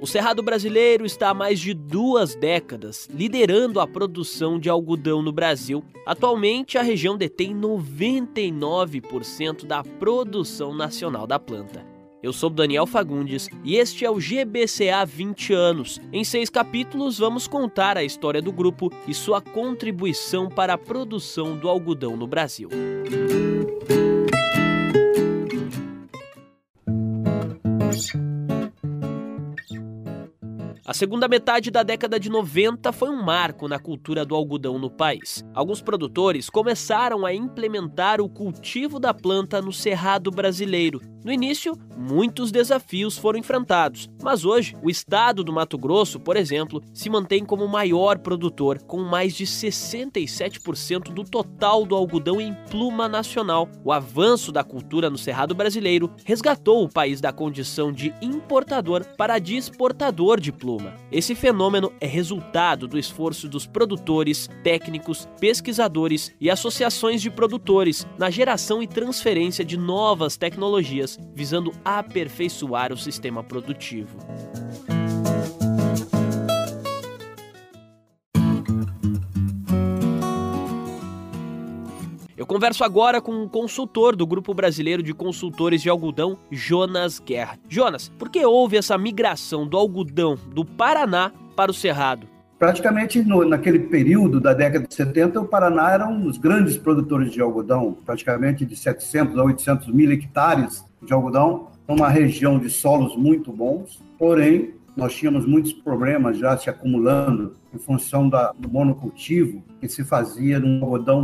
O Cerrado brasileiro está há mais de duas décadas liderando a produção de algodão no Brasil. Atualmente, a região detém 99% da produção nacional da planta. Eu sou Daniel Fagundes e este é o GBCA 20 anos. Em seis capítulos, vamos contar a história do grupo e sua contribuição para a produção do algodão no Brasil. Adiós. A segunda metade da década de 90 foi um marco na cultura do algodão no país. Alguns produtores começaram a implementar o cultivo da planta no cerrado brasileiro, no início, muitos desafios foram enfrentados, mas hoje o estado do Mato Grosso, por exemplo, se mantém como o maior produtor, com mais de 67% do total do algodão em pluma nacional. O avanço da cultura no Cerrado brasileiro resgatou o país da condição de importador para de exportador de pluma. Esse fenômeno é resultado do esforço dos produtores, técnicos, pesquisadores e associações de produtores na geração e transferência de novas tecnologias visando aperfeiçoar o sistema produtivo. Eu converso agora com um consultor do Grupo Brasileiro de Consultores de Algodão, Jonas Guerra. Jonas, por que houve essa migração do algodão do Paraná para o Cerrado? Praticamente no, naquele período da década de 70, o Paraná era um dos grandes produtores de algodão, praticamente de 700 a 800 mil hectares de algodão, uma região de solos muito bons, porém, nós tínhamos muitos problemas já se acumulando em função da, do monocultivo que se fazia num algodão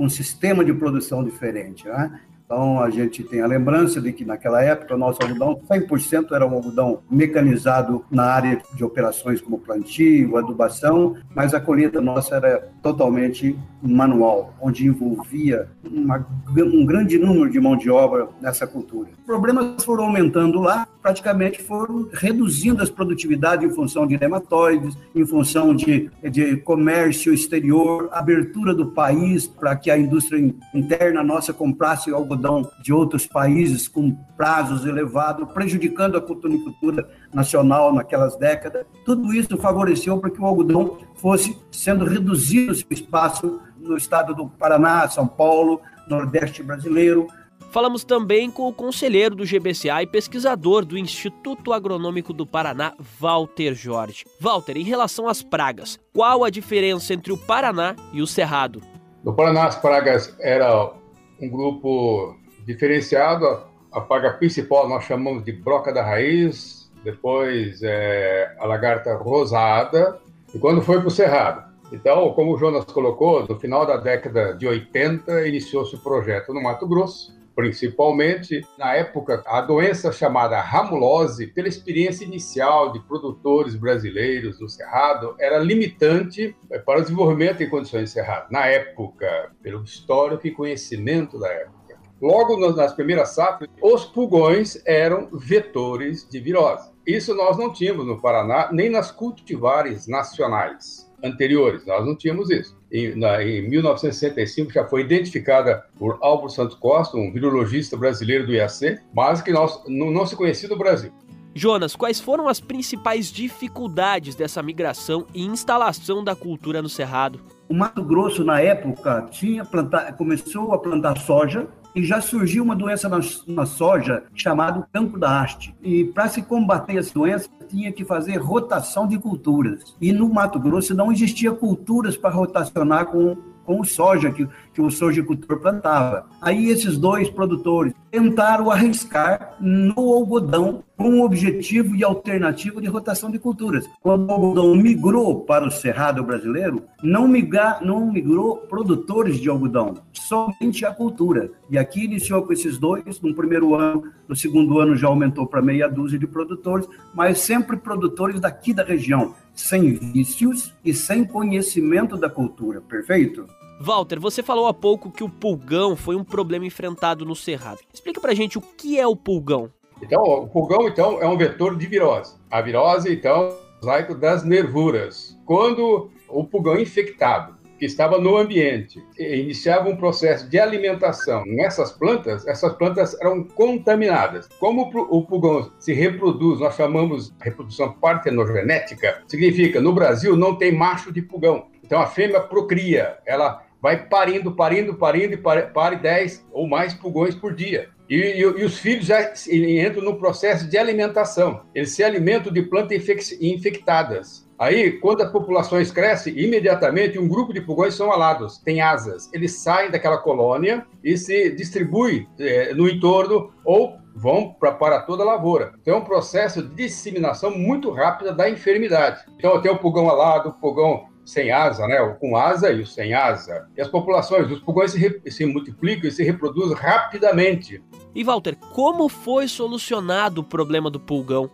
um sistema de produção diferente. Né? Então, a gente tem a lembrança de que naquela época o nosso algodão, 100% era um algodão mecanizado na área de operações como plantio, adubação, mas a colheita nossa era totalmente manual, onde envolvia uma, um grande número de mão de obra nessa cultura. Problemas foram aumentando lá, praticamente foram reduzindo as produtividades em função de nematóides, em função de, de comércio exterior, abertura do país para que a indústria interna nossa comprasse algodão algodão de outros países com prazos elevados, prejudicando a cultura nacional naquelas décadas. Tudo isso favoreceu para que o algodão fosse sendo reduzido seu espaço no estado do Paraná, São Paulo, Nordeste brasileiro, Falamos também com o conselheiro do GBCA e pesquisador do Instituto Agronômico do Paraná, Walter Jorge. Walter, em relação às pragas, qual a diferença entre o Paraná e o Cerrado? No Paraná, as pragas eram um grupo diferenciado. A praga principal nós chamamos de broca da raiz, depois é, a lagarta rosada, e quando foi para o cerrado. Então, como o Jonas colocou, no final da década de 80 iniciou-se o projeto no Mato Grosso, principalmente na época a doença chamada ramulose, pela experiência inicial de produtores brasileiros do cerrado, era limitante eh, para o desenvolvimento em condições de cerrado. Na época, pelo histórico e conhecimento da época. Logo nas primeiras safras, os pulgões eram vetores de virose. Isso nós não tínhamos no Paraná, nem nas cultivares nacionais anteriores. Nós não tínhamos isso. Em, na, em 1965 já foi identificada por Álvaro Santos Costa, um virologista brasileiro do IAC, mas que nós, não, não se conhecia no Brasil. Jonas, quais foram as principais dificuldades dessa migração e instalação da cultura no Cerrado? O Mato Grosso, na época, tinha plantar, começou a plantar soja e já surgiu uma doença na, na soja chamada cancro da haste. E para se combater essa doença, tinha que fazer rotação de culturas. E no Mato Grosso não existia culturas para rotacionar com com soja que, que o sojicultor plantava. Aí esses dois produtores tentaram arriscar no algodão com um objetivo e alternativo de rotação de culturas. Quando o algodão migrou para o cerrado brasileiro, não, migra, não migrou produtores de algodão, somente a cultura. E aqui iniciou com esses dois, no primeiro ano, no segundo ano já aumentou para meia dúzia de produtores, mas sempre produtores daqui da região, sem vícios e sem conhecimento da cultura, perfeito? Walter, você falou há pouco que o pulgão foi um problema enfrentado no Cerrado. Explica pra gente o que é o pulgão. Então, o pulgão então é um vetor de virose. A virose, então, mosaico das nervuras. Quando o pulgão é infectado, que estava no ambiente iniciava um processo de alimentação nessas plantas, essas plantas eram contaminadas. Como o pulgão se reproduz, nós chamamos reprodução partenogenética, significa no Brasil não tem macho de pulgão. Então a fêmea procria, ela vai parindo, parindo, parindo e pare 10 ou mais pulgões por dia. E, e, e, os filhos já entram no processo de alimentação. Eles se alimentam de plantas infectadas. Aí, quando as populações crescem, imediatamente um grupo de pulgões são alados, têm asas. Eles saem daquela colônia e se distribuem é, no entorno ou vão pra, para toda a lavoura. Então, é um processo de disseminação muito rápida da enfermidade. Então, tem o pulgão alado, o pulgão sem asa, né? O com asa e o sem asa. E as populações, os pulgões se, se multiplicam e se reproduzem rapidamente. E Walter, como foi solucionado o problema do pulgão?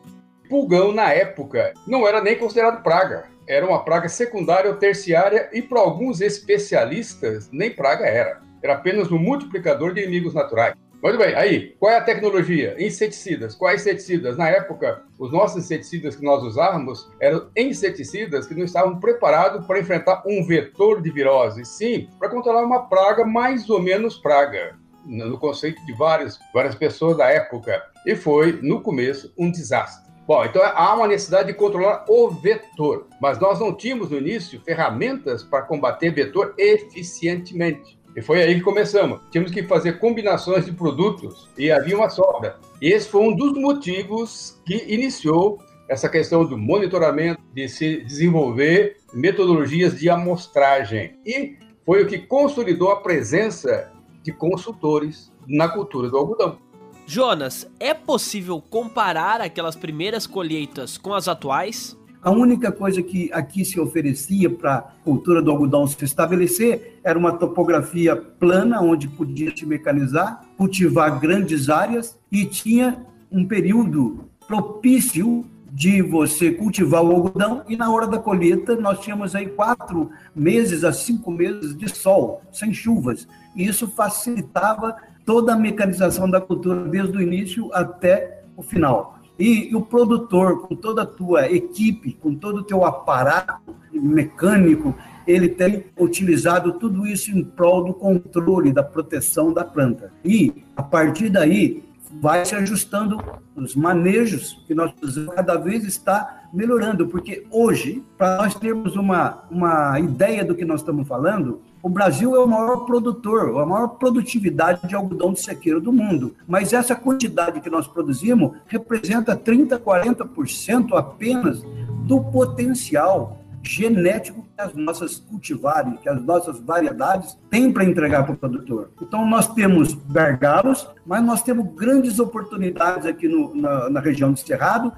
Pulgão, na época, não era nem considerado praga. Era uma praga secundária ou terciária e, para alguns especialistas, nem praga era. Era apenas um multiplicador de inimigos naturais. Muito bem, aí, qual é a tecnologia? Inseticidas. Quais inseticidas? Na época, os nossos inseticidas que nós usávamos eram inseticidas que não estavam preparados para enfrentar um vetor de virose, sim, para controlar uma praga mais ou menos praga, no conceito de várias, várias pessoas da época. E foi, no começo, um desastre. Bom, então há uma necessidade de controlar o vetor, mas nós não tínhamos no início ferramentas para combater vetor eficientemente. E foi aí que começamos. Tínhamos que fazer combinações de produtos e havia uma sobra. E esse foi um dos motivos que iniciou essa questão do monitoramento, de se desenvolver metodologias de amostragem. E foi o que consolidou a presença de consultores na cultura do algodão. Jonas, é possível comparar aquelas primeiras colheitas com as atuais? A única coisa que aqui se oferecia para a cultura do algodão se estabelecer era uma topografia plana, onde podia se mecanizar, cultivar grandes áreas e tinha um período propício de você cultivar o algodão e na hora da colheita nós tínhamos aí quatro meses a cinco meses de sol, sem chuvas. E isso facilitava toda a mecanização da cultura desde o início até o final. E, e, o produtor, com toda a tua equipe, com todo o teu aparato mecânico, ele tem utilizado tudo isso em prol do controle, da proteção da planta. E, a partir daí, vai se ajustando os manejos que nós cada vez está melhorando, porque hoje, para nós termos uma, uma ideia do que nós estamos falando, o Brasil é o maior produtor, a maior produtividade de algodão de sequeiro do mundo. Mas essa quantidade que nós produzimos representa 30%, 40% apenas do potencial genético que as nossas cultivares, que as nossas variedades têm para entregar para o produtor. Então, nós temos gargalos, mas nós temos grandes oportunidades aqui no, na, na região do Cerrado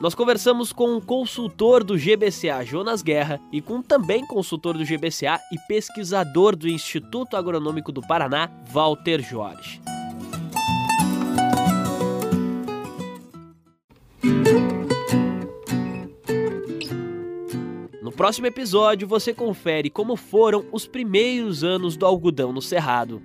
nós conversamos com um consultor do GBCA, Jonas Guerra, e com também consultor do GBCA e pesquisador do Instituto Agronômico do Paraná, Walter Jorge. No próximo episódio, você confere como foram os primeiros anos do algodão no Cerrado.